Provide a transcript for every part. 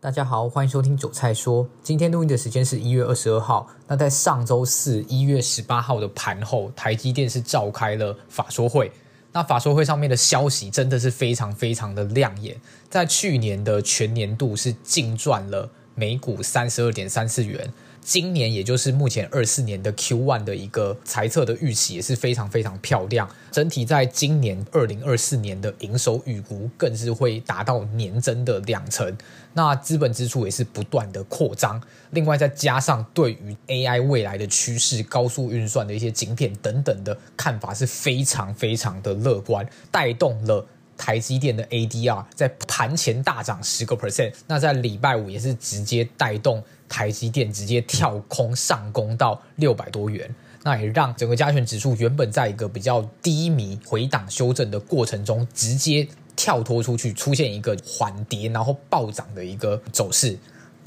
大家好，欢迎收听韭菜说。今天录音的时间是一月二十二号。那在上周四一月十八号的盘后，台积电是召开了法说会。那法说会上面的消息真的是非常非常的亮眼。在去年的全年度是净赚了每股三十二点三四元。今年也就是目前二四年的 Q1 的一个财测的预期也是非常非常漂亮，整体在今年二零二四年的营收预估更是会达到年增的两成，那资本支出也是不断的扩张，另外再加上对于 AI 未来的趋势、高速运算的一些晶片等等的看法是非常非常的乐观，带动了。台积电的 ADR 在盘前大涨十个 percent，那在礼拜五也是直接带动台积电直接跳空上攻到六百多元，那也让整个加权指数原本在一个比较低迷回档修正的过程中，直接跳脱出去，出现一个缓跌然后暴涨的一个走势。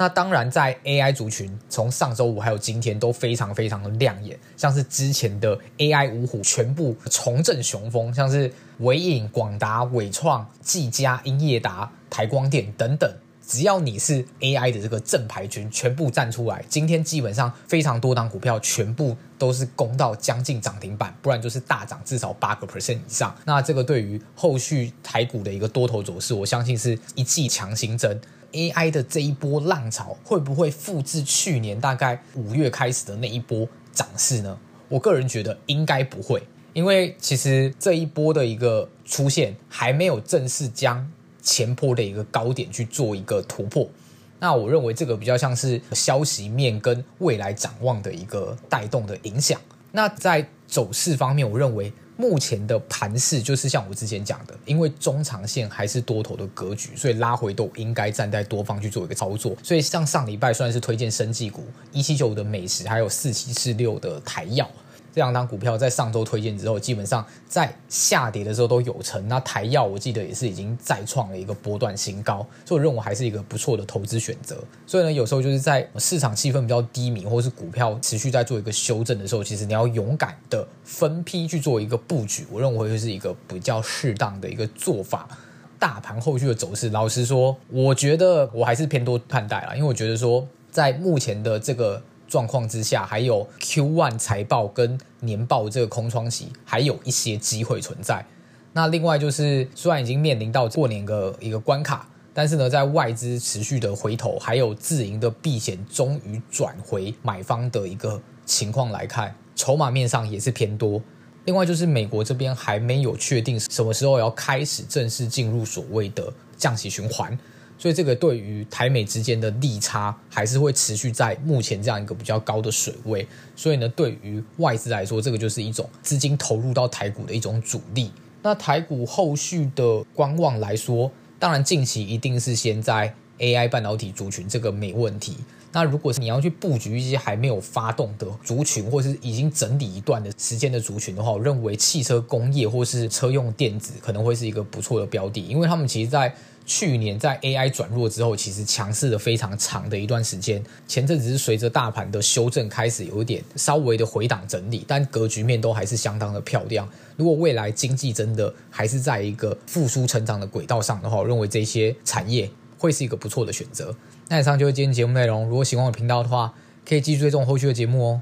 那当然，在 AI 族群，从上周五还有今天都非常非常的亮眼，像是之前的 AI 五虎全部重振雄风，像是纬颖、广达、伟创、技嘉、英业达、台光电等等，只要你是 AI 的这个正牌军，全部站出来。今天基本上非常多档股票全部都是攻到将近涨停板，不然就是大涨至少八个 percent 以上。那这个对于后续台股的一个多头走势，我相信是一剂强心针。AI 的这一波浪潮会不会复制去年大概五月开始的那一波涨势呢？我个人觉得应该不会，因为其实这一波的一个出现还没有正式将前波的一个高点去做一个突破。那我认为这个比较像是消息面跟未来展望的一个带动的影响。那在走势方面，我认为。目前的盘势就是像我之前讲的，因为中长线还是多头的格局，所以拉回都应该站在多方去做一个操作。所以像上礼拜算是推荐生技股一七九五的美食，还有四七四六的台药。这两档股票在上周推荐之后，基本上在下跌的时候都有成。那台药我记得也是已经再创了一个波段新高，所以我认为还是一个不错的投资选择。所以呢，有时候就是在市场气氛比较低迷，或是股票持续在做一个修正的时候，其实你要勇敢的分批去做一个布局，我认为会是一个比较适当的一个做法。大盘后续的走势，老实说，我觉得我还是偏多看待啦，因为我觉得说在目前的这个。状况之下，还有 Q1 财报跟年报这个空窗期，还有一些机会存在。那另外就是，虽然已经面临到过年的一个关卡，但是呢，在外资持续的回头，还有自营的避险终于转回买方的一个情况来看，筹码面上也是偏多。另外就是美国这边还没有确定什么时候要开始正式进入所谓的降息循环。所以这个对于台美之间的利差还是会持续在目前这样一个比较高的水位。所以呢，对于外资来说，这个就是一种资金投入到台股的一种主力。那台股后续的观望来说，当然近期一定是先在 AI 半导体族群，这个没问题。那如果是你要去布局一些还没有发动的族群，或是已经整理一段的时间的族群的话，我认为汽车工业或是车用电子可能会是一个不错的标的，因为他们其实在。去年在 AI 转弱之后，其实强势了非常长的一段时间。前阵子是随着大盘的修正开始有一点稍微的回档整理，但格局面都还是相当的漂亮。如果未来经济真的还是在一个复苏成长的轨道上的话，我认为这些产业会是一个不错的选择。那以上就是今天节目内容。如果喜欢我频道的话，可以继续追踪后续的节目哦。